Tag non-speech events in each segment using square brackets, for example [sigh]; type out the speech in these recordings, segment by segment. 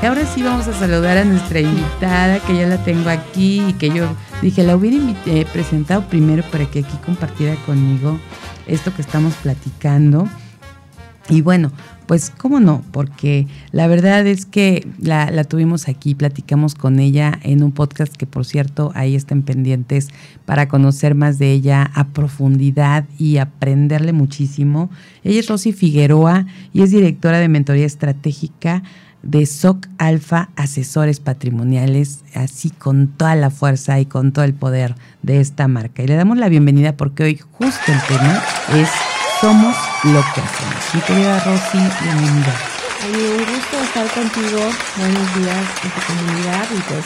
Y ahora sí vamos a saludar a nuestra invitada, que ya la tengo aquí y que yo dije, la hubiera eh, presentado primero para que aquí compartiera conmigo esto que estamos platicando. Y bueno, pues cómo no, porque la verdad es que la, la, tuvimos aquí, platicamos con ella en un podcast que por cierto ahí estén pendientes para conocer más de ella a profundidad y aprenderle muchísimo. Ella es Rosy Figueroa y es directora de Mentoría Estratégica de SOC Alfa Asesores Patrimoniales, así con toda la fuerza y con todo el poder de esta marca. Y le damos la bienvenida porque hoy justo el tema es Somos lo que hacemos. Mi querida Rosy, bienvenida. un gusto estar contigo. Buenos días en tu comunidad y pues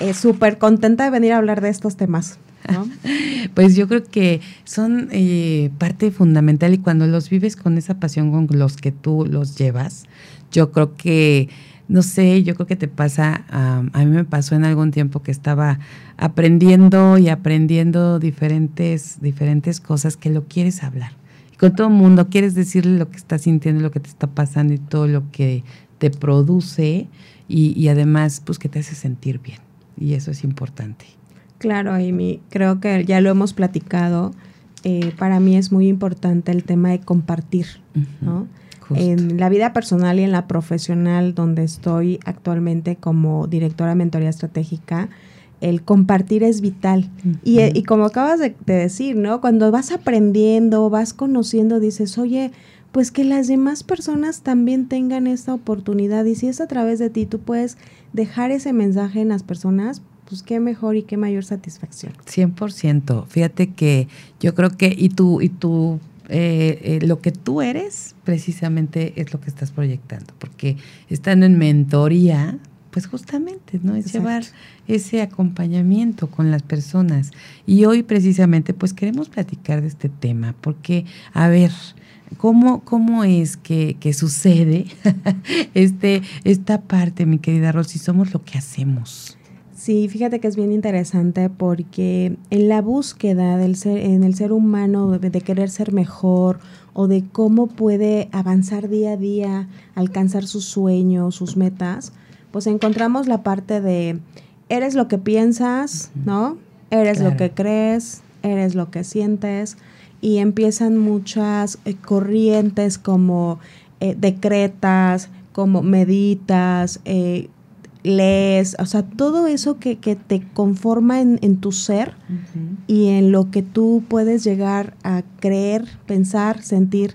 eh, súper contenta de venir a hablar de estos temas. [laughs] pues yo creo que son eh, parte fundamental y cuando los vives con esa pasión con los que tú los llevas, yo creo que, no sé, yo creo que te pasa, a mí me pasó en algún tiempo que estaba aprendiendo y aprendiendo diferentes, diferentes cosas que lo quieres hablar. Y con todo el mundo quieres decirle lo que estás sintiendo, lo que te está pasando y todo lo que te produce y, y además pues que te hace sentir bien. Y eso es importante. Claro, Amy, creo que ya lo hemos platicado. Eh, para mí es muy importante el tema de compartir, ¿no? En la vida personal y en la profesional, donde estoy actualmente como directora de mentoría estratégica, el compartir es vital. y, y, como acabas de, decir, ¿no? Cuando vas aprendiendo, vas conociendo, dices, oye, pues que las demás personas también tengan esta oportunidad. Y si es a través de ti, tú puedes dejar ese mensaje en las personas, pues qué mejor y qué mayor satisfacción. 100%. Fíjate que yo creo que, y tú, y tú eh, eh, lo que tú eres precisamente es lo que estás proyectando, porque estando en mentoría, pues justamente, ¿no? Es llevar ese acompañamiento con las personas. Y hoy precisamente, pues queremos platicar de este tema, porque, a ver, ¿cómo, cómo es que, que sucede [laughs] este, esta parte, mi querida Rosy? Somos lo que hacemos. Sí, fíjate que es bien interesante porque en la búsqueda del ser, en el ser humano de, querer ser mejor o de cómo puede avanzar día a día, alcanzar sus sueños, sus metas, pues encontramos la parte de eres lo que piensas, ¿no? Eres lo que crees, eres lo que sientes y empiezan muchas eh, corrientes como eh, decretas, como meditas, eh, lees, o sea, todo eso que, te conforma en, tu ser y en lo que tú puedes llegar a creer, pensar, sentir.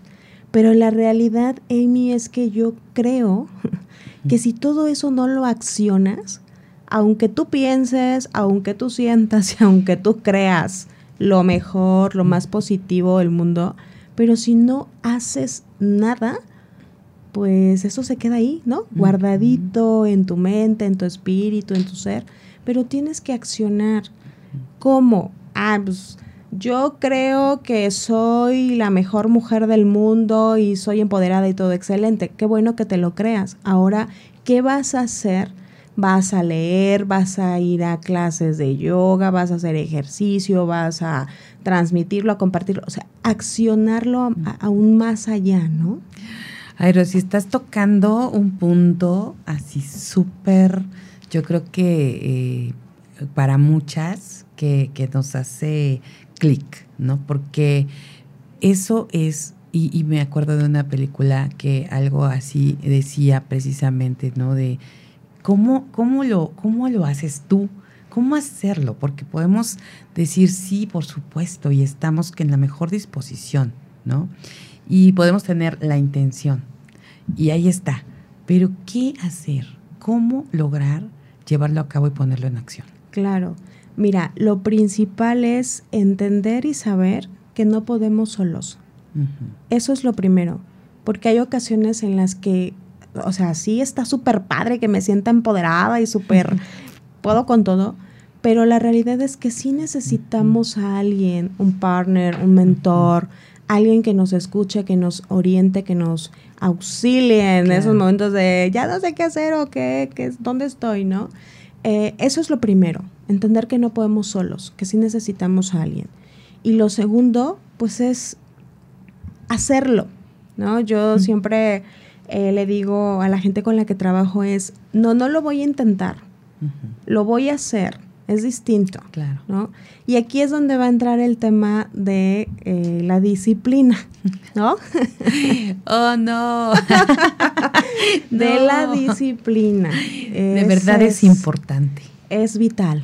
Pero la realidad, Amy, es que yo creo [laughs] que si todo eso no lo accionas, aunque tú pienses, aunque tú sientas y aunque tú creas lo mejor, lo más positivo del mundo, pero si no haces nada, pues eso se queda ahí, ¿no? Guardadito en tu mente, en tu espíritu, en tu ser, pero tienes que accionar. ¿Cómo? Ah, pues yo creo que soy la mejor mujer del mundo y soy empoderada y todo excelente. Qué bueno que te lo creas. Ahora, ¿qué vas a hacer? Vas a leer, vas a ir a clases de yoga, vas a hacer ejercicio, vas a transmitirlo, a compartirlo, o sea, accionarlo aún más allá, ¿no? Ay, si estás tocando un punto así súper, yo creo que eh, para muchas que, nos hace clic, ¿no? Porque eso es, y, me acuerdo de una película que algo así decía precisamente, ¿no? De cómo, cómo, lo, cómo lo haces tú, cómo hacerlo, porque podemos decir sí, por supuesto, y estamos en la mejor disposición, ¿no? Y podemos tener la intención. Y ahí está. Pero ¿qué hacer? ¿Cómo lograr llevarlo a cabo y ponerlo en acción? Claro. Mira, lo principal es entender y saber que no podemos solos. Eso es lo primero, porque hay ocasiones en las que o sea, sí está súper padre que me sienta empoderada y súper, [laughs] puedo con todo, pero la realidad es que sí necesitamos a alguien, un partner, un mentor, alguien que nos escuche, que nos oriente, que nos auxilie en esos momentos de ya no sé qué hacer o qué, qué dónde estoy, ¿no? Eh, eso es lo primero, entender que no podemos solos, que sí necesitamos a alguien. Y lo segundo, pues es hacerlo, ¿no? Yo siempre eh, le digo a la gente con la que trabajo es, no, no lo voy a intentar, lo voy a hacer es distinto. Claro. ¿no? Y aquí es donde va a entrar el tema de eh, la disciplina, ¿no? [laughs] oh, no. de la disciplina. de verdad es, importante. Es vital,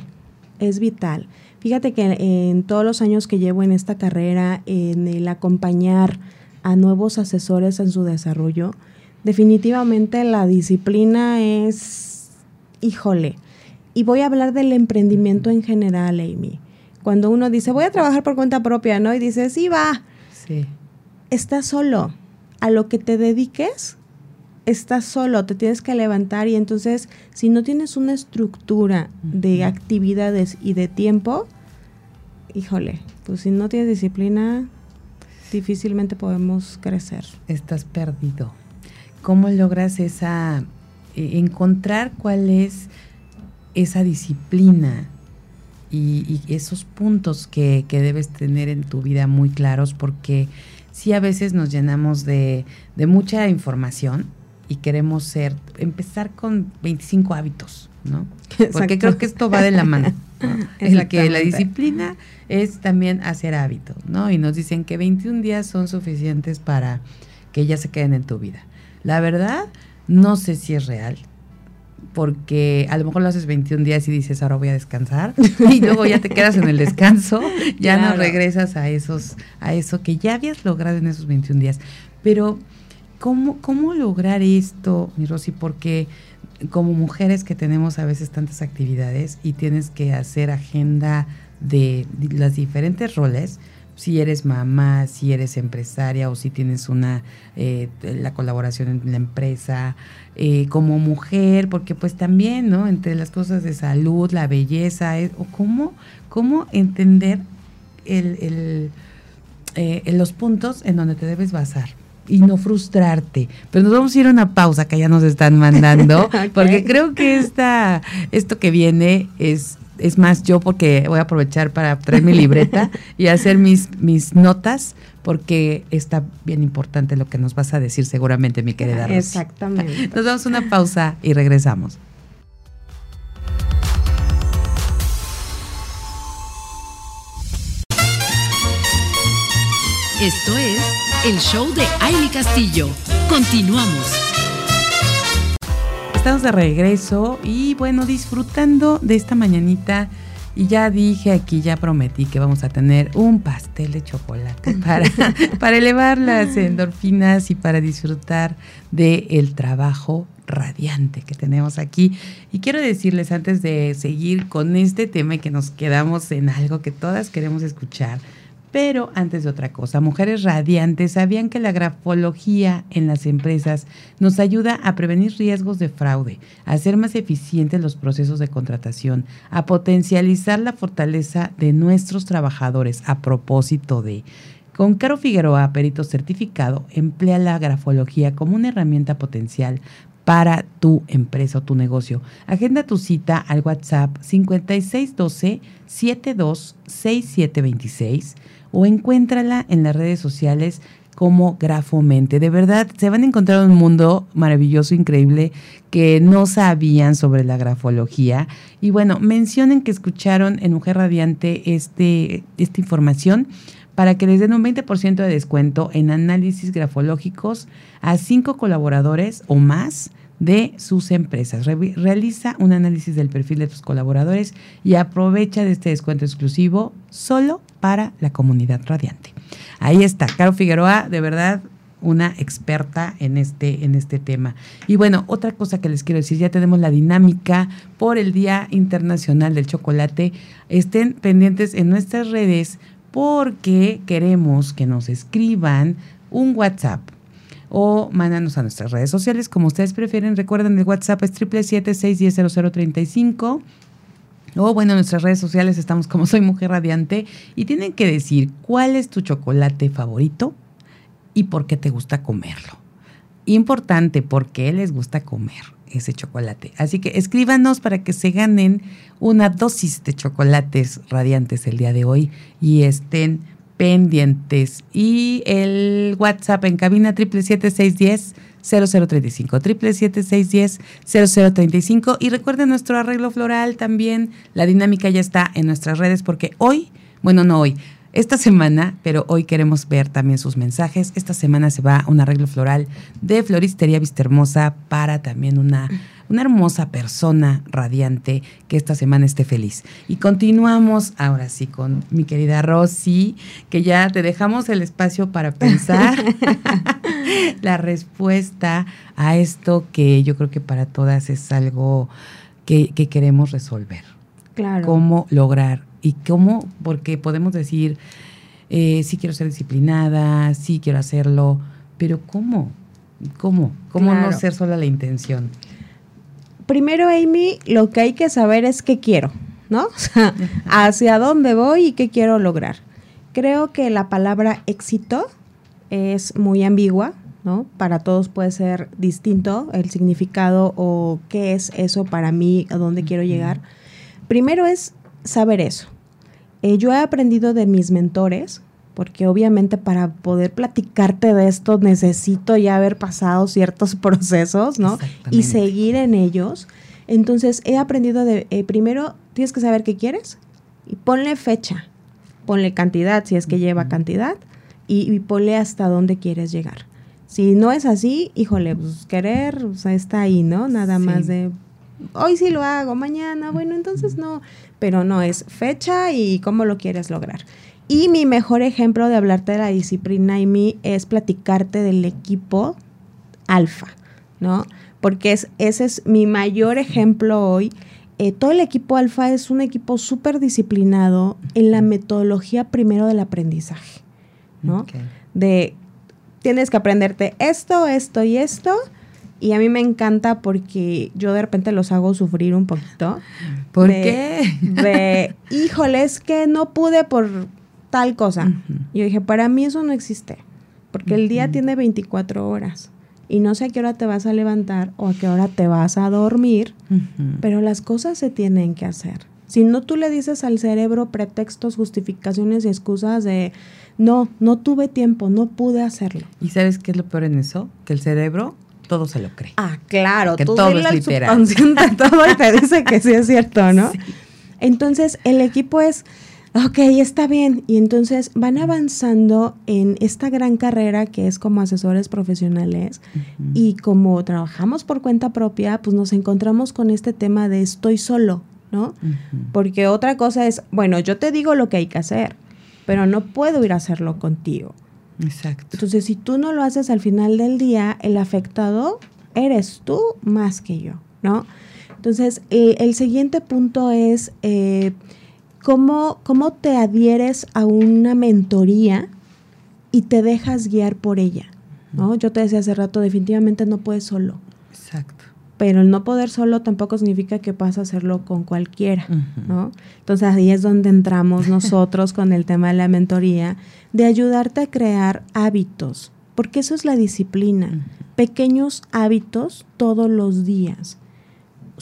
es vital. Fíjate que en todos los años que llevo en esta carrera, en el acompañar a nuevos asesores en su desarrollo, definitivamente la disciplina es, híjole, y voy a hablar del emprendimiento en general, Amy. Cuando uno dice, voy a trabajar por cuenta propia, ¿no? Y dice, sí, va. Sí. Estás solo. A lo que te dediques, estás solo, te tienes que levantar y entonces si no tienes una estructura de actividades y de tiempo, híjole, pues si no tienes disciplina, difícilmente podemos crecer. Estás perdido. ¿Cómo logras esa, eh, encontrar cuál es esa disciplina y, esos puntos que, debes tener en tu vida muy claros porque sí a veces nos llenamos de, mucha información y queremos ser, empezar con 25 hábitos, ¿no? Porque creo que esto va de la mano. [laughs] El que la disciplina es también hacer hábitos, ¿no? Y nos dicen que 21 días son suficientes para que ya se queden en tu vida. La verdad, no sé si es real porque a lo mejor lo haces 21 días y dices, ahora voy a descansar, [laughs] y luego ya te quedas en el descanso, ya no regresas a esos, a eso que ya habías logrado en esos 21 días. Pero, ¿cómo, cómo lograr esto, mi Rosy? Porque como mujeres que tenemos a veces tantas actividades y tienes que hacer agenda de, de los diferentes roles, si eres mamá, si eres empresaria o si tienes una eh, la colaboración en la empresa, eh, como mujer, porque pues también, ¿no? Entre las cosas de salud, la belleza, eh, o cómo, cómo entender el, los puntos en donde te debes basar y no frustrarte. Pero nos vamos a ir a una pausa que ya nos están mandando, [laughs] porque creo que esta, esto que viene es es más, yo porque voy a aprovechar para traer mi libreta [laughs] y hacer mis, mis notas, porque está bien importante lo que nos vas a decir seguramente, mi querida Rosy. Exactamente. [laughs] Nos damos una pausa y regresamos. Esto es el show de Aile Castillo. Continuamos. Estamos de regreso y bueno, disfrutando de esta mañanita. Y ya dije aquí, ya prometí que vamos a tener un pastel de chocolate [laughs] para, para elevar las endorfinas y para disfrutar del el trabajo radiante que tenemos aquí. Y quiero decirles antes de seguir con este tema y que nos quedamos en algo que todas queremos escuchar, pero antes de otra cosa, Mujeres Radiantes sabían que la grafología en las empresas nos ayuda a prevenir riesgos de fraude, a hacer más eficientes los procesos de contratación, a potencializar la fortaleza de nuestros trabajadores a propósito de... Con Caro Figueroa, perito certificado, emplea la grafología como una herramienta potencial para tu empresa o tu negocio. Agenda tu cita al WhatsApp 5612 726726 o encuéntrala en las redes sociales como Grafomente. De verdad, se van a encontrar un mundo maravilloso, increíble, que no sabían sobre la grafología. Y bueno, mencionen que escucharon en Mujer Radiante este, esta información para que les den un 20% de descuento en análisis grafológicos a cinco colaboradores o más de sus empresas. realiza un análisis del perfil de tus colaboradores y aprovecha de este descuento exclusivo solo para la comunidad radiante. Ahí está, Caro Figueroa, de verdad una experta en este, en este tema. Y bueno, otra cosa que les quiero decir, ya tenemos la dinámica por el Día Internacional del Chocolate. Estén pendientes en nuestras redes porque queremos que nos escriban un WhatsApp o mándanos a nuestras redes sociales, como ustedes prefieren. Recuerden, el WhatsApp es 777-610-0035. O bueno, en nuestras redes sociales estamos como Soy Mujer Radiante y tienen que decir cuál es tu chocolate favorito y por qué te gusta comerlo. Importante, por qué les gusta comer ese chocolate. Así que escríbanos para que se ganen una dosis de chocolates radiantes el día de hoy y estén pendientes. Y el WhatsApp en cabina 777-610. 0035 777 0035 y recuerden nuestro arreglo floral también la dinámica ya está en nuestras redes porque hoy bueno no hoy esta semana, pero hoy queremos ver también sus mensajes. Esta semana se va un arreglo floral de Floristería Vista Hermosa para también una, una hermosa persona radiante que esta semana esté feliz. Y continuamos ahora sí con mi querida Rosy, que ya te dejamos el espacio para pensar [laughs] la respuesta a esto que yo creo que para todas es algo que, que queremos resolver. Claro. Cómo lograr ¿Y cómo? Porque podemos decir, eh, sí quiero ser disciplinada, sí quiero hacerlo, pero ¿cómo? ¿Cómo? ¿Cómo no ser solo la intención? Primero, Amy, lo que hay que saber es qué quiero, ¿no? [laughs] O sea, hacia dónde voy y qué quiero lograr. Creo que la palabra éxito es muy ambigua, ¿no? Para todos puede ser distinto el significado o qué es eso para mí, a dónde quiero llegar. Primero es saber eso. Eh, yo he aprendido de mis mentores, porque obviamente para poder platicarte de esto necesito ya haber pasado ciertos [laughs] procesos, ¿no? Y seguir en ellos. Entonces he aprendido de, eh, primero tienes que saber qué quieres y ponle fecha, ponle cantidad si es que lleva cantidad y, ponle hasta dónde quieres llegar. Si no es así, híjole, pues querer, o sea, está ahí, ¿no? Nada más de hoy sí lo hago, mañana, bueno, entonces no, pero no es fecha y cómo lo quieres lograr. Y mi mejor ejemplo de hablarte de la disciplina y mí es platicarte del equipo alfa, ¿no? Porque es, ese es mi mayor ejemplo hoy. Eh, todo el equipo alfa es un equipo súper disciplinado en la metodología primero del aprendizaje, ¿no? De tienes que aprenderte esto, esto y esto y a mí me encanta porque yo de repente los hago sufrir un poquito. ¿Por qué? De, híjole, es que no pude por tal cosa. Y yo dije, para mí eso no existe. Porque el día tiene 24 horas. Y no sé a qué hora te vas a levantar o a qué hora te vas a dormir. Pero las cosas se tienen que hacer. Si no tú le dices al cerebro pretextos, justificaciones y excusas de no, no tuve tiempo, no pude hacerlo. ¿Y sabes qué es lo peor en eso? Que el cerebro todo se lo cree. Ah, claro, que todo es literal. todo y te dice que sí es cierto, ¿no? [laughs] Entonces, el equipo es, ok, está bien. Y entonces van avanzando en esta gran carrera que es como asesores profesionales. Y como trabajamos por cuenta propia, pues nos encontramos con este tema de estoy solo, ¿no? Porque otra cosa es, bueno, yo te digo lo que hay que hacer, pero no puedo ir a hacerlo contigo. Exacto. Entonces, si tú no lo haces al final del día, el afectado eres tú más que yo, ¿no? Entonces, el siguiente punto es eh, ¿cómo, cómo te adhieres a una mentoría y te dejas guiar por ella, ¿no? Yo te decía hace rato, definitivamente no puedes solo. Exacto pero el no poder solo tampoco significa que puedas hacerlo con cualquiera, ¿no? Entonces ahí es donde entramos nosotros [laughs] con el tema de la mentoría, de ayudarte a crear hábitos, porque eso es la disciplina, pequeños hábitos todos los días,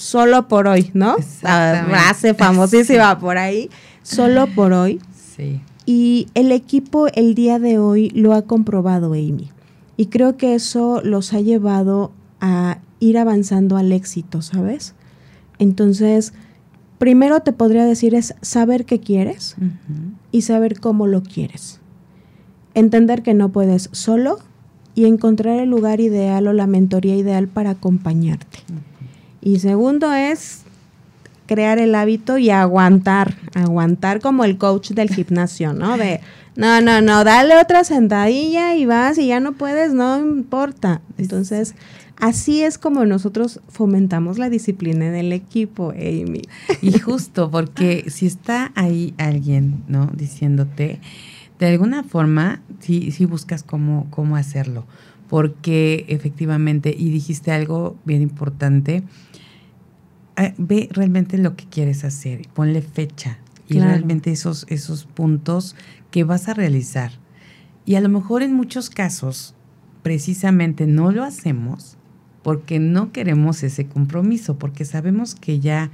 solo por hoy, ¿no? Frase famosísima por ahí, solo por hoy. Sí. Y el equipo el día de hoy lo ha comprobado, Amy. Y creo que eso los ha llevado a ir avanzando al éxito, ¿sabes? Entonces, primero te podría decir es saber qué quieres y saber cómo lo quieres. Entender que no puedes solo y encontrar el lugar ideal o la mentoría ideal para acompañarte. Y segundo es crear el hábito y aguantar, aguantar como el coach del gimnasio, ¿no? De, no, no, no, dale otra sentadilla y vas y ya no puedes, no importa. Entonces, Así es como nosotros fomentamos la disciplina del equipo, Amy. Y justo porque si está ahí alguien, ¿no? Diciéndote, de alguna forma, sí, sí buscas cómo, cómo hacerlo. porque efectivamente, y dijiste algo bien importante, ve realmente lo que quieres hacer, ponle fecha y realmente esos, esos puntos que vas a realizar. Y a lo mejor en muchos casos, precisamente no lo hacemos porque no queremos ese compromiso, porque sabemos que ya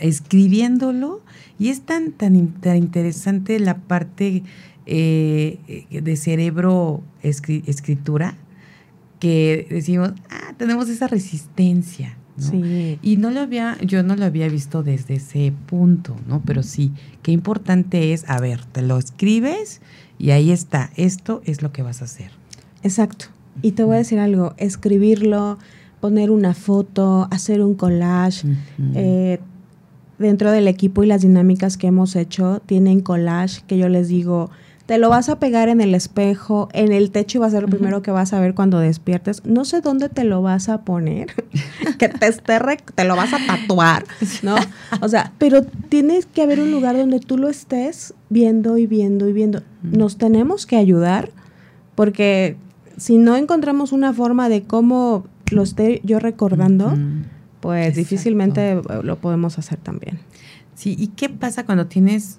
escribiéndolo, y es tan, tan, interesante la parte eh, de cerebro escritura, que decimos, ah, tenemos esa resistencia. Y no lo había, yo no lo había visto desde ese punto, ¿no? Pero sí, qué importante es, a ver, te lo escribes y ahí está, esto es lo que vas a hacer. Exacto. Y te voy a decir algo, escribirlo, poner una foto, hacer un collage. Eh, dentro del equipo y las dinámicas que hemos hecho, tienen collage que yo les digo, te lo vas a pegar en el espejo, en el techo y va a ser lo primero que vas a ver cuando despiertes. No sé dónde te lo vas a poner, [laughs] que te esté, te lo vas a tatuar, ¿no? O sea, pero tienes que haber un lugar donde tú lo estés viendo y viendo y viendo. Nos tenemos que ayudar porque si no encontramos una forma de cómo lo esté yo recordando, pues difícilmente lo podemos hacer también. Sí, ¿y qué pasa cuando tienes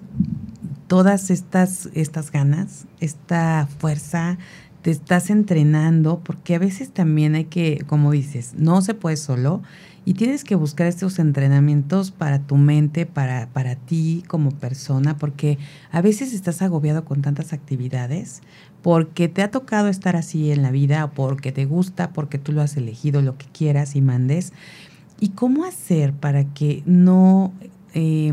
todas estas, estas ganas, esta fuerza, te estás entrenando, porque a veces también hay que, como dices, no se puede solo y tienes que buscar estos entrenamientos para tu mente, para, para ti como persona, porque a veces estás agobiado con tantas actividades, porque te ha tocado estar así en la vida, porque te gusta, porque tú lo has elegido, lo que quieras y mandes. ¿Y cómo hacer para que no eh,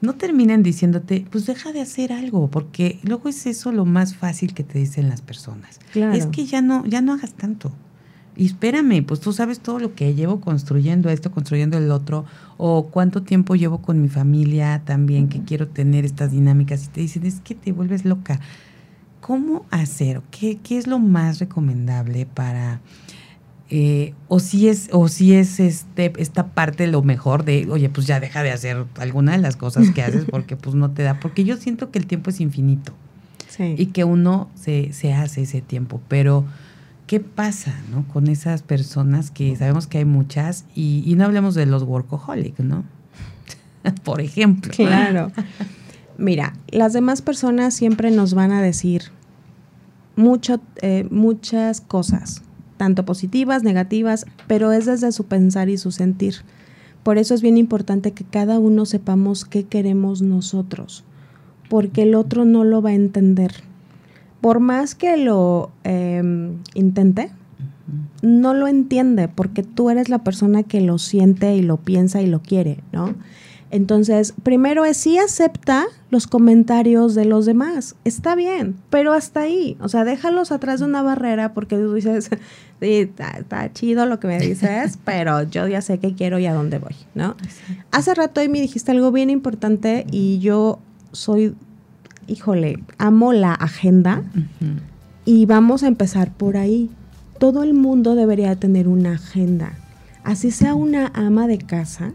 no terminen diciéndote, pues deja de hacer algo, porque luego es eso lo más fácil que te dicen las personas. Es que ya no, ya no hagas tanto. Y espérame, pues tú sabes todo lo que llevo construyendo esto, construyendo el otro, o cuánto tiempo llevo con mi familia también, que quiero tener estas dinámicas, y te dicen, es que te vuelves loca. ¿Cómo hacer? ¿Qué, qué es lo más recomendable para eh, o si es, o si es este, esta parte lo mejor de, oye, pues ya deja de hacer alguna de las cosas que haces [laughs] porque pues no te da, porque yo siento que el tiempo es infinito y que uno se, se hace ese tiempo, pero ¿qué pasa ¿no? con esas personas que sabemos que hay muchas y, y no hablemos de los workaholic, ¿no? [laughs] Por ejemplo. Claro. Mira, las demás personas siempre nos van a decir mucho, eh, muchas cosas tanto positivas, negativas, pero es desde su pensar y su sentir. Por eso es bien importante que cada uno sepamos qué queremos nosotros, porque el otro no lo va a entender. Por más que lo em, intente, no lo entiende, porque tú eres la persona que lo siente y lo piensa y lo quiere, ¿no? Entonces, primero es sí acepta los comentarios de los demás, está bien, pero hasta ahí, o sea, déjalos atrás de una barrera porque tú dices, [laughs] sí, está, chido lo que me dices, [laughs] pero yo ya sé qué quiero y a dónde voy, ¿no? Hace rato ahí me dijiste algo bien importante y yo soy, híjole, amo la agenda y vamos a empezar por ahí. Todo el mundo debería tener una agenda, así sea una ama de casa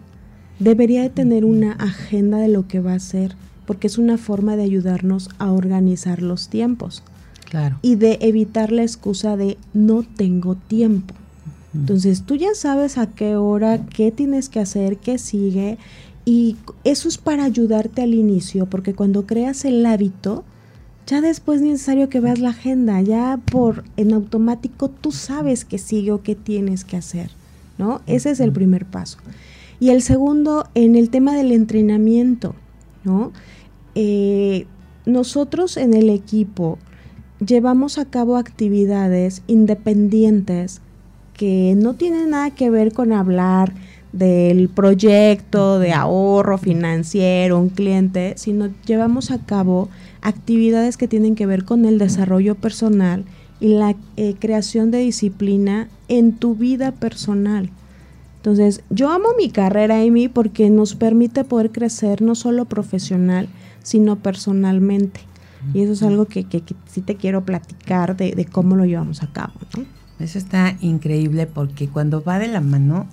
debería de tener una agenda de lo que va a hacer, porque es una forma de ayudarnos a organizar los tiempos. Claro. Y de evitar la excusa de no tengo tiempo. Entonces tú ya sabes a qué hora, qué tienes que hacer, qué sigue. Y eso es para ayudarte al inicio, porque cuando creas el hábito, ya después es necesario que veas la agenda, ya por en automático tú sabes qué sigue o qué tienes que hacer, ¿no? Ese es el primer paso. Y el segundo, en el tema del entrenamiento, ¿no? Eh, nosotros en el equipo llevamos a cabo actividades independientes que no tienen nada que ver con hablar del proyecto de ahorro financiero, un cliente, sino llevamos a cabo actividades que tienen que ver con el desarrollo personal y la eh, creación de disciplina en tu vida personal. Entonces, yo amo mi carrera, Amy, porque nos permite poder crecer no solo profesional, sino personalmente. Y eso es algo que, que, sí te quiero platicar de, cómo lo llevamos a cabo. ¿no? Eso está increíble porque cuando va de la mano,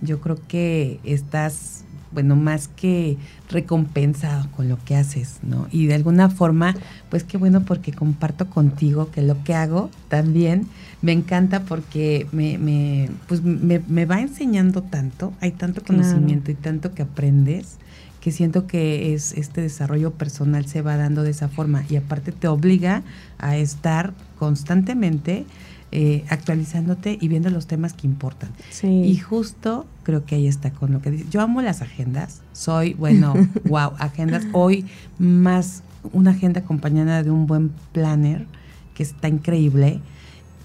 yo creo que estás bueno, más que recompensado con lo que haces, ¿no? Y de alguna forma, pues qué bueno porque comparto contigo que lo que hago también me encanta porque me, me pues me, me, va enseñando tanto, hay tanto conocimiento y tanto que aprendes que siento que es este desarrollo personal se va dando de esa forma y aparte te obliga a estar constantemente eh, actualizándote y viendo los temas que importan. Y justo creo que ahí está con lo que dice. Yo amo las agendas, soy, bueno, [laughs] wow, agendas. Hoy más una agenda acompañada de un buen planner que está increíble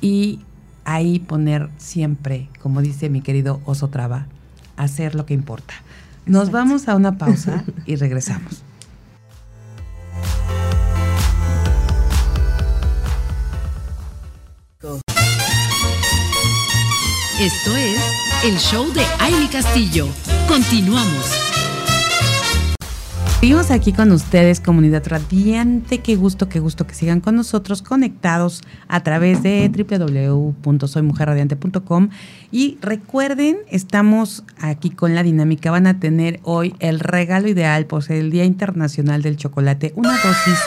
y ahí poner siempre, como dice mi querido Oso Traba, hacer lo que importa. Nos vamos a una pausa y regresamos. Esto es el show de Aile Castillo. Continuamos. Seguimos aquí con ustedes, comunidad radiante. Qué gusto, qué gusto que sigan con nosotros conectados a través de www.soymujerradiante.com. Y recuerden, estamos aquí con la dinámica. Van a tener hoy el regalo ideal por ser el Día Internacional del Chocolate, una dosis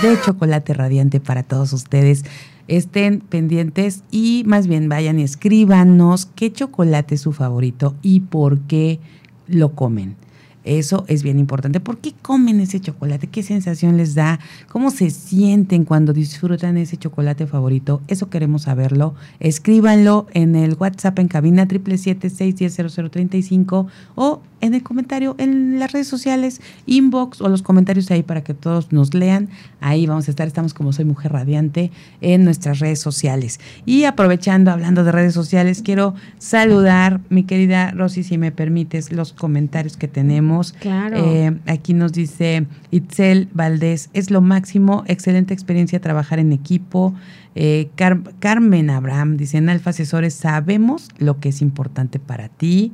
de chocolate radiante para todos ustedes estén pendientes y más bien vayan y escríbanos qué chocolate es su favorito y por qué lo comen. Eso es bien importante. ¿Por qué comen ese chocolate? ¿Qué sensación les da? ¿Cómo se sienten cuando disfrutan ese chocolate favorito? Eso queremos saberlo. Escríbanlo en el WhatsApp en cabina 777-610-0035 o en el comentario en las redes sociales, inbox o los comentarios ahí para que todos nos lean. Ahí vamos a estar, estamos como Soy Mujer Radiante en nuestras redes sociales. Y aprovechando, hablando de redes sociales, quiero saludar, mi querida Rosy, si me permites, los comentarios que tenemos. Claro. Eh, aquí nos dice Itzel Valdés, es lo máximo, excelente experiencia trabajar en equipo. Eh, Carmen Abraham dice, en Alfa Asesores sabemos lo que es importante para ti.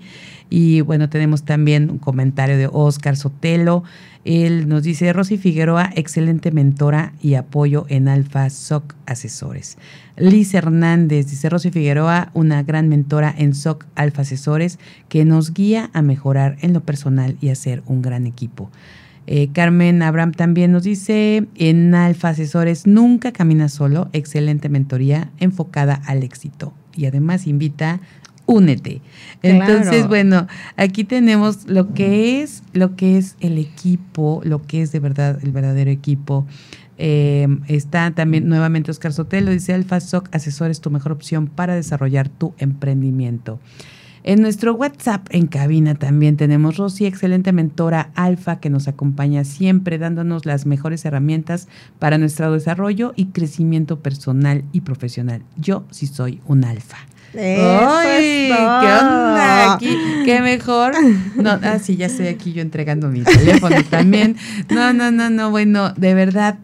Y bueno, tenemos también un comentario de Oscar Sotelo. Él nos dice, Rosy Figueroa, excelente mentora y apoyo en Alfa SOC Asesores. Liz Hernández dice, Rosy Figueroa, una gran mentora en SOC Alfa Asesores que nos guía a mejorar en lo personal y hacer un gran equipo. Eh, Carmen Abraham también nos dice, en Alfa Asesores nunca camina solo, excelente mentoría enfocada al éxito. Y además invita únete. Entonces, bueno, aquí tenemos lo que es, lo que es el equipo, lo que es de verdad el verdadero equipo. Eh, está también nuevamente Oscar Sotelo, dice Alfa Soc Asesores, tu mejor opción para desarrollar tu emprendimiento. En nuestro WhatsApp en cabina también tenemos Rosy, excelente mentora alfa que nos acompaña siempre dándonos las mejores herramientas para nuestro desarrollo y crecimiento personal y profesional. Yo sí soy un alfa. ¡Ay! ¿Qué onda? Aquí, ¿Qué mejor? No, ah, sí, ya estoy aquí yo entregando mi teléfono también. No, no, no, no, bueno, de verdad,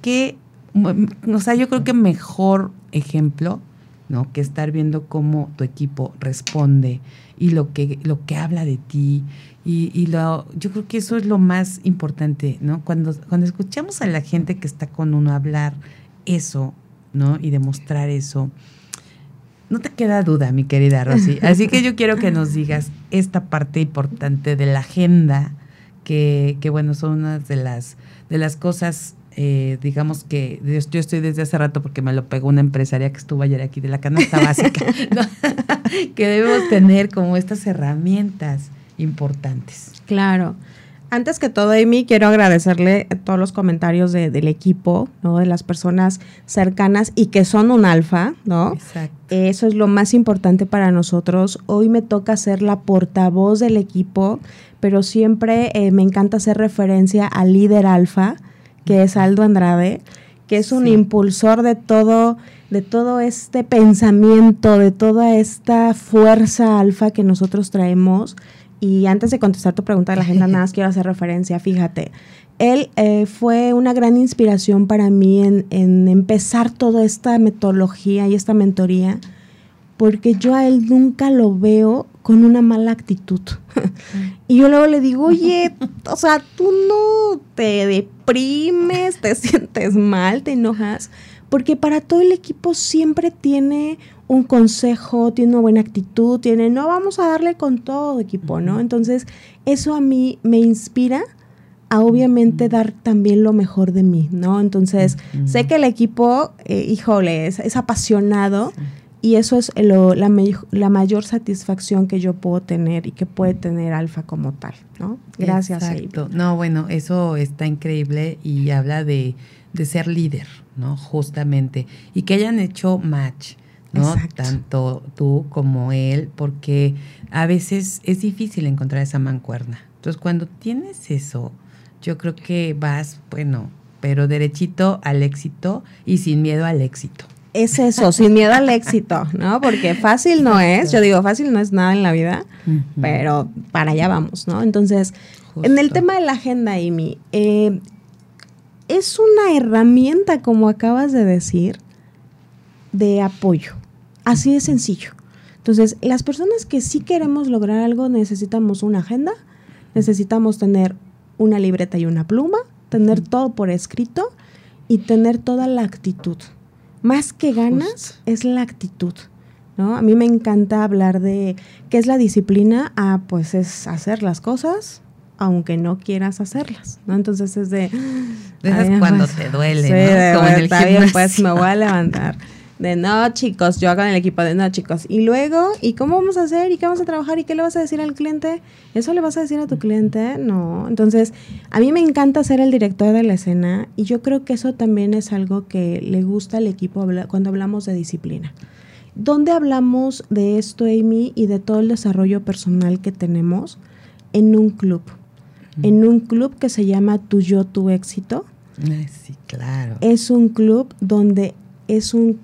que, o sea, yo creo que mejor ejemplo ¿no? Que estar viendo cómo tu equipo responde y lo que, lo que habla de ti. Y, lo, yo creo que eso es lo más importante, ¿no? Cuando, cuando escuchamos a la gente que está con uno hablar eso, ¿no? Y demostrar eso, no te queda duda, mi querida Rosy. [laughs] Así que yo quiero que nos digas esta parte importante de la agenda, que, que bueno, son unas de las, de las cosas eh, digamos que yo estoy desde hace rato porque me lo pegó una empresaria que estuvo ayer aquí de la canasta básica, [laughs] [laughs] que debemos tener como estas herramientas importantes. Claro. Antes que todo, Amy, quiero agradecerle todos los comentarios del equipo, ¿no? De las personas cercanas y que son un alfa, ¿no? Exacto. Eso es lo más importante para nosotros. Hoy me toca ser la portavoz del equipo, pero siempre eh, me encanta hacer referencia al líder alfa, que es Aldo Andrade, que es un impulsor de todo, de todo este pensamiento, de toda esta fuerza alfa que nosotros traemos. Y antes de contestar tu pregunta de la agenda, [laughs] nada más quiero hacer referencia, fíjate. Él eh, fue una gran inspiración para mí en, en empezar toda esta metodología y esta mentoría, porque yo a él nunca lo veo con una mala actitud. [laughs] y yo luego le digo, oye, o sea, tú no te deprimes, te [laughs] sientes mal, te enojas, porque para todo el equipo siempre tiene un consejo, tiene una buena actitud, tiene, no, vamos a darle con todo equipo, ¿no? Entonces, eso a mí me inspira a obviamente dar también lo mejor de mí, ¿no? Entonces, sé que el equipo, eh, híjole, es, apasionado y eso es lo, la, la, mayor satisfacción que yo puedo tener y que puede tener Alfa como tal, ¿no? Gracias. Exacto. No, bueno, eso está increíble y habla de, de ser líder, ¿no? Justamente. Y que hayan hecho match, ¿no? Tanto tú como él, porque a veces es difícil encontrar esa mancuerna. Entonces, cuando tienes eso, yo creo que vas, bueno, pero derechito al éxito y sin miedo al éxito. Es eso, sin miedo al éxito, ¿no? Porque fácil no es, yo digo, fácil no es nada en la vida, pero para allá vamos, ¿no? Entonces, en el tema de la agenda, Amy, eh, es una herramienta, como acabas de decir, de apoyo. Así de sencillo. Entonces, las personas que sí queremos lograr algo necesitamos una agenda, necesitamos tener una libreta y una pluma, tener todo por escrito y tener toda la actitud. Más que ganas es la actitud. ¿no? A mí me encanta hablar de qué es la disciplina. Ah, pues es hacer las cosas aunque no quieras hacerlas, ¿no? Entonces es de... es cuando te duele, ¿no? Como en el está bien, pues me voy a levantar. De no, chicos, yo hago en el equipo de no, chicos. Y luego, ¿y cómo vamos a hacer? ¿Y qué vamos a trabajar? ¿Y qué le vas a decir al cliente? ¿Eso le vas a decir a tu cliente? No. Entonces, a mí me encanta ser el director de la escena y yo creo que eso también es algo que le gusta al equipo cuando hablamos de disciplina. ¿Dónde hablamos de esto, Amy, y de todo el desarrollo personal que tenemos? En un club. En un club que se llama Tu Yo, Tu Éxito. sí, claro. Es un club donde es un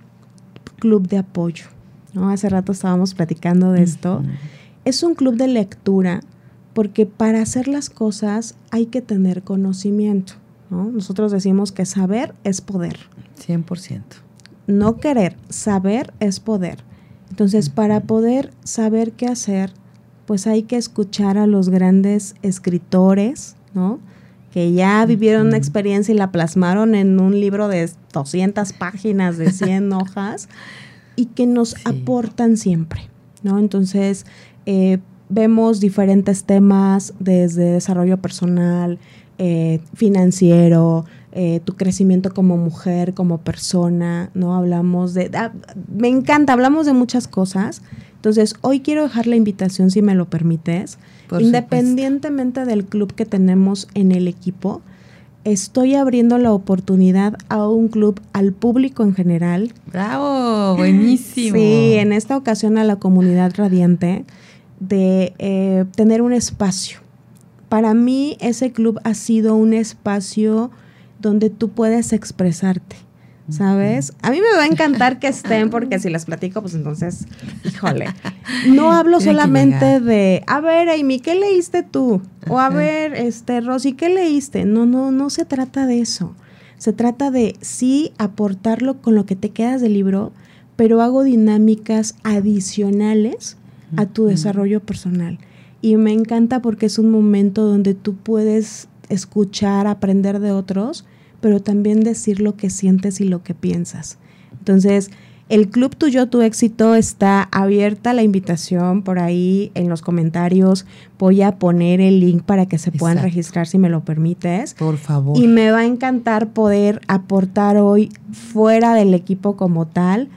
club de apoyo. ¿no? Hace rato estábamos platicando de esto. Es un club de lectura porque para hacer las cosas hay que tener conocimiento. ¿no? Nosotros decimos que saber es poder. 100%. No querer, saber es poder. Entonces, para poder saber qué hacer, pues hay que escuchar a los grandes escritores, ¿no? Que ya vivieron una experiencia y la plasmaron en un libro de 200 páginas, de 100 [laughs] hojas, y que nos aportan siempre, ¿no? Entonces, eh, vemos diferentes temas desde desarrollo personal, eh, financiero, eh, tu crecimiento como mujer, como persona, ¿no? Hablamos de... Ah, me encanta, hablamos de muchas cosas. Entonces, hoy quiero dejar la invitación, si me lo permites, Independientemente del club que tenemos en el equipo, estoy abriendo la oportunidad a un club al público en general. ¡Bravo! [laughs] Buenísimo. Sí, en esta ocasión a la comunidad radiante de eh, tener un espacio. Para mí ese club ha sido un espacio donde tú puedes expresarte ¿sabes? A mí me va a encantar que estén porque si les platico, pues entonces, híjole. No [laughs] hablo solamente de, a ver, Amy, ¿qué leíste tú? O a ver, este, Rosy, ¿qué leíste? No, no, no se trata de eso. Se trata de sí aportarlo con lo que te quedas del libro, pero hago dinámicas adicionales a tu desarrollo personal. Y me encanta porque es un momento donde tú puedes escuchar, aprender de otros pero también decir lo que sientes y lo que piensas. Entonces, el Club Tuyo Tu Éxito está abierta la invitación por ahí en los comentarios. Voy a poner el link para que se puedan registrar si me lo permites. Por favor. Y me va a encantar poder aportar hoy fuera del equipo como tal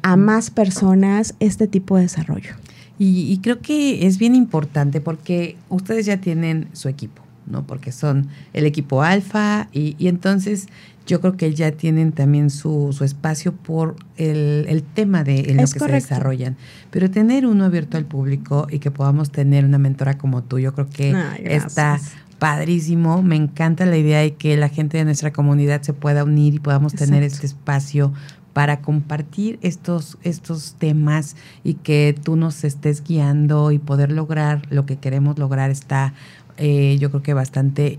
a más personas este tipo de desarrollo. y creo que es bien importante porque ustedes ya tienen su equipo ¿no? Porque son el equipo alfa y, entonces yo creo que ya tienen también su, espacio por el, tema de en lo que se desarrollan. Pero tener uno abierto al público y que podamos tener una mentora como tú, yo creo que está padrísimo. Me encanta la idea de que la gente de nuestra comunidad se pueda unir y podamos tener este espacio para compartir estos, estos temas y que tú nos estés guiando y poder lograr lo que queremos lograr está eh, yo creo que bastante,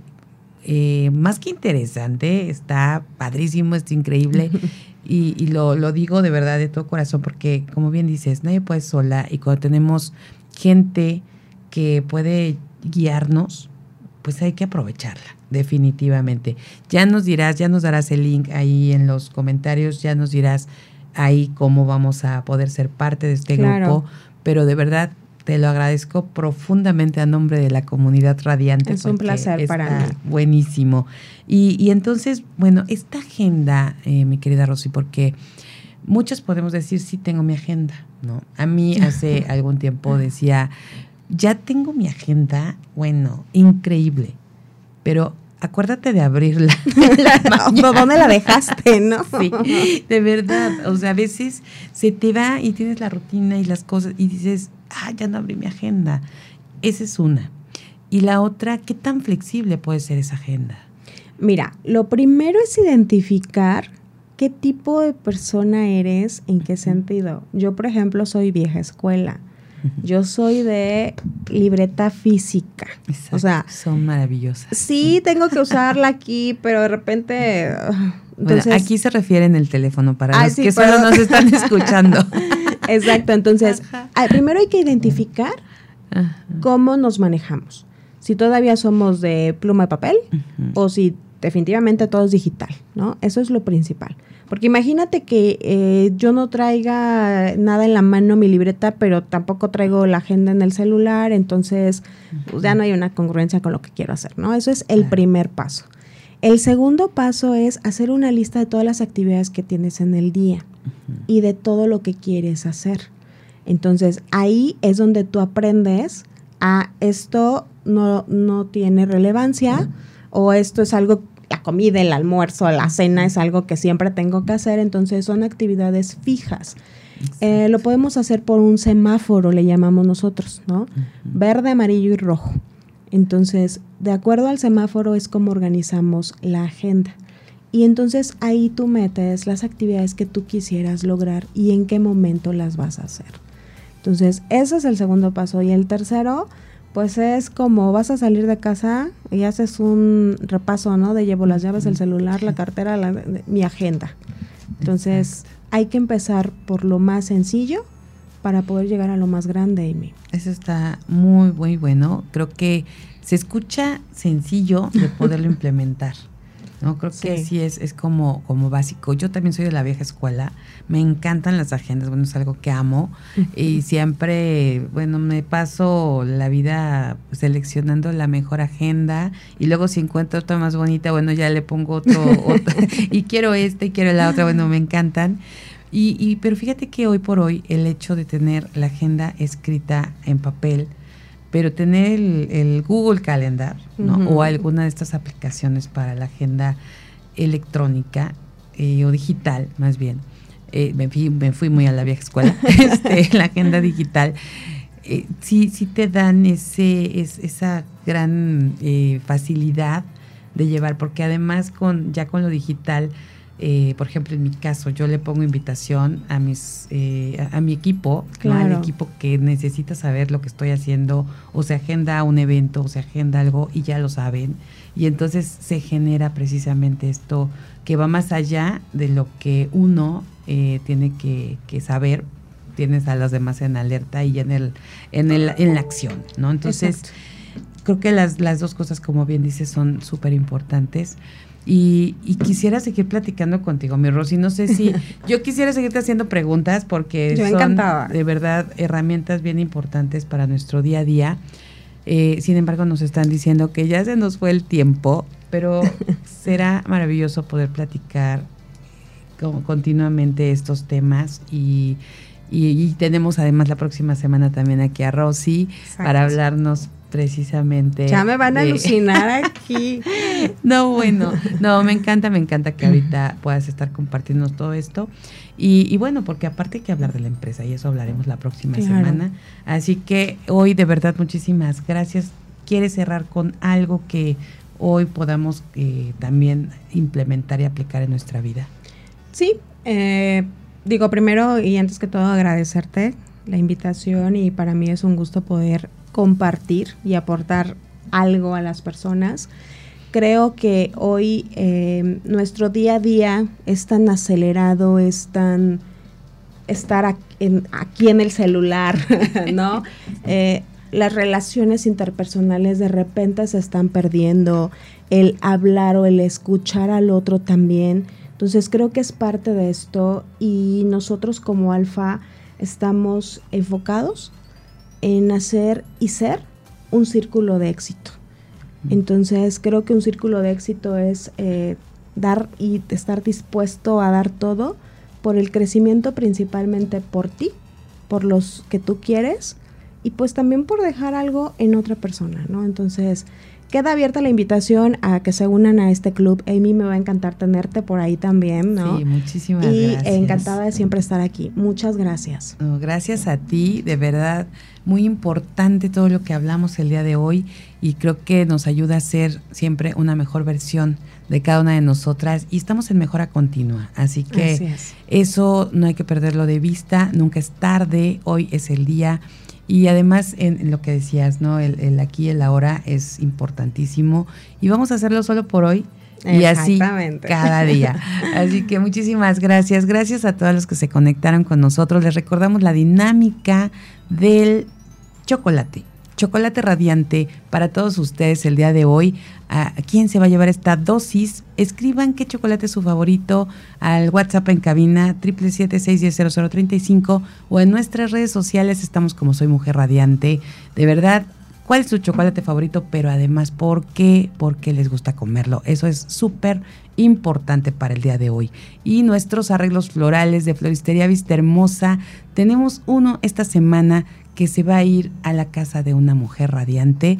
eh, más que interesante, está padrísimo, es increíble. [laughs] y, lo, lo, digo de verdad, de todo corazón, porque como bien dices, nadie puede sola y cuando tenemos gente que puede guiarnos, pues hay que aprovecharla, definitivamente. Ya nos dirás, ya nos darás el link ahí en los comentarios, ya nos dirás ahí cómo vamos a poder ser parte de este grupo, pero de verdad te lo agradezco profundamente a nombre de la comunidad radiante. Es un placer para mí. Buenísimo. Y, y, entonces, bueno, esta agenda, eh, mi querida Rosy, porque muchos podemos decir, sí tengo mi agenda, ¿no? A mí [laughs] hace algún tiempo decía, ya tengo mi agenda, bueno, increíble, pero acuérdate de abrirla. [laughs] ¿Dónde la dejaste, no? Sí, de verdad. O sea, a veces se te va y tienes la rutina y las cosas y dices, ah, ya no abrí mi agenda. Esa es una. Y la otra, ¿qué tan flexible puede ser esa agenda? Mira, lo primero es identificar qué tipo de persona eres, en qué sentido. Yo, por ejemplo, soy vieja escuela. Yo soy de libreta física. O sea, son maravillosas. Sí, tengo que usarla aquí, pero de repente. Entonces, aquí se refiere en el teléfono para los que solo nos están [laughs] escuchando. Exacto. Entonces, primero hay que identificar cómo nos manejamos. Si todavía somos de pluma de papel o si definitivamente todo es digital, ¿no? Eso es lo principal. Porque imagínate que eh, yo no traiga nada en la mano, mi libreta, pero tampoco traigo la agenda en el celular, entonces pues, ya no hay una congruencia con lo que quiero hacer, ¿no? Eso es el primer paso. El segundo paso es hacer una lista de todas las actividades que tienes en el día y de todo lo que quieres hacer. Entonces ahí es donde tú aprendes a esto no, no tiene relevancia o esto es algo la comida, el almuerzo, la cena es algo que siempre tengo que hacer, entonces son actividades fijas. Eh, lo podemos hacer por un semáforo, le llamamos nosotros, ¿no? Verde, amarillo y rojo. Entonces, de acuerdo al semáforo es como organizamos la agenda. Y entonces ahí tú metes las actividades que tú quisieras lograr y en qué momento las vas a hacer. Entonces, ese es el segundo paso. Y el tercero, pues es como vas a salir de casa y haces un repaso, ¿no? De llevo las llaves, el celular, la cartera, mi agenda. Entonces, hay que empezar por lo más sencillo para poder llegar a lo más grande, Amy. Eso está muy, muy bueno. Creo que se escucha sencillo de poderlo [laughs] implementar. ¿No? Creo que sí. es, es como, como básico. Yo también soy de la vieja escuela, me encantan las agendas, bueno, es algo que amo. Y siempre, bueno, me paso la vida seleccionando la mejor agenda. Y luego si encuentro otra más bonita, bueno, ya le pongo otro, [laughs] y quiero este y quiero la otra, bueno, me encantan. Y, y, pero fíjate que hoy por hoy el hecho de tener la agenda escrita en papel, pero tener el, Google Calendar o alguna de estas aplicaciones para la agenda electrónica eh, o digital, más bien. Eh, me, fui, muy a la vieja escuela, [laughs] este, la agenda digital. Eh, sí, sí te dan ese, esa gran facilidad de llevar, porque además con ya con lo digital eh, por ejemplo, en mi caso, yo le pongo invitación a mis eh, a, mi equipo, al equipo que necesita saber lo que estoy haciendo, o se agenda un evento, o se agenda algo y ya lo saben. Y entonces se genera precisamente esto que va más allá de lo que uno eh, tiene que, saber. Tienes a los demás en alerta y en el en el en la acción, ¿no? Entonces creo que las, las dos cosas, como bien dices, son súper importantes. Y, quisiera seguir platicando contigo, mi Rosy. No sé si [laughs] yo quisiera seguirte haciendo preguntas porque son de verdad herramientas bien importantes para nuestro día a día. Eh, sin embargo, nos están diciendo que ya se nos fue el tiempo, pero [laughs] será maravilloso poder platicar continuamente estos temas y, y, tenemos además la próxima semana también aquí a Rosy para hablarnos precisamente. Ya me van a alucinar [laughs] aquí. no, bueno, no, me encanta, me encanta que ahorita puedas estar compartiendo todo esto. Y, bueno, porque aparte hay que hablar de la empresa y eso hablaremos la próxima semana. Así que hoy de verdad muchísimas gracias. ¿Quieres cerrar con algo que hoy podamos eh, también implementar y aplicar en nuestra vida? Sí, eh, digo primero y antes que todo agradecerte la invitación y para mí es un gusto poder compartir y aportar algo a las personas. Creo que hoy eh, nuestro día a día es tan acelerado, es tan estar aquí en, el celular, [laughs] ¿no? [laughs] Eh, las relaciones interpersonales de repente se están perdiendo, el hablar o el escuchar al otro también Entonces creo que es parte de esto y nosotros como alfa estamos enfocados en hacer y ser un círculo de éxito. Entonces creo que un círculo de éxito es eh, dar y estar dispuesto a dar todo por el crecimiento principalmente por ti, por los que tú quieres y pues también por dejar algo en otra persona, ¿no? Entonces Queda abierta la invitación a que se unan a este club. Amy, me va a encantar tenerte por ahí también, ¿no? Sí, muchísimas y gracias. Y encantada de siempre estar aquí. Muchas gracias. gracias a ti, de verdad, muy importante todo lo que hablamos el día de hoy y creo que nos ayuda a ser siempre una mejor versión de cada una de nosotras y estamos en mejora continua. Así que eso no hay que perderlo de vista, nunca es tarde, hoy es el día y además, en, lo que decías, ¿no? El, aquí y el ahora es importantísimo. Y vamos a hacerlo solo por hoy. Y así cada día. [laughs] Así que muchísimas gracias. Gracias a todos los que se conectaron con nosotros. Les recordamos la dinámica del chocolate chocolate radiante para todos ustedes el día de hoy. ¿A quién se va a llevar esta dosis? Escriban qué chocolate es su favorito al WhatsApp en cabina 777-610-0035 o en nuestras redes sociales estamos como Soy Mujer Radiante. De verdad, ¿cuál es su chocolate favorito? Pero además, ¿por qué? ¿Por qué les gusta comerlo? Eso es súper importante para el día de hoy. Y nuestros arreglos florales de Floristería Vista Hermosa, tenemos uno esta semana que se va a ir a la casa de una mujer radiante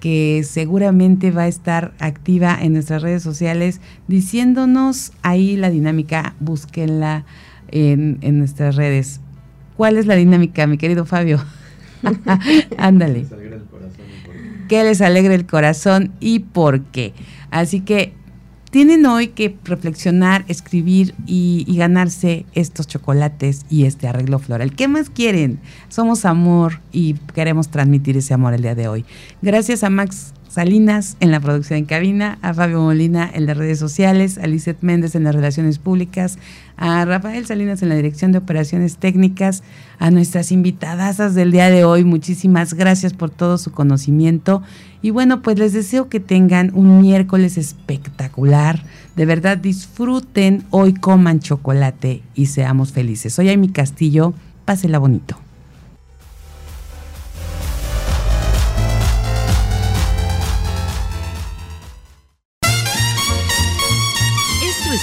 que seguramente va a estar activa en nuestras redes sociales diciéndonos ahí la dinámica, búsquenla en, en nuestras redes. ¿Cuál es la dinámica, mi querido Fabio? [laughs] Ándale. Que les alegre el corazón y por qué. Así que tienen hoy que reflexionar, escribir y, ganarse estos chocolates y este arreglo floral. ¿Qué más quieren? Somos amor y queremos transmitir ese amor el día de hoy. Gracias a Max Salinas en la producción en cabina, a Fabio Molina en las redes sociales, a Lizeth Méndez en las relaciones públicas, a Rafael Salinas en la dirección de operaciones técnicas, a nuestras invitadas del día de hoy. Muchísimas gracias por todo su conocimiento. Y bueno, pues les deseo que tengan un miércoles espectacular. De verdad disfruten, hoy coman chocolate y seamos felices. Soy Amy Castillo, pásela bonito.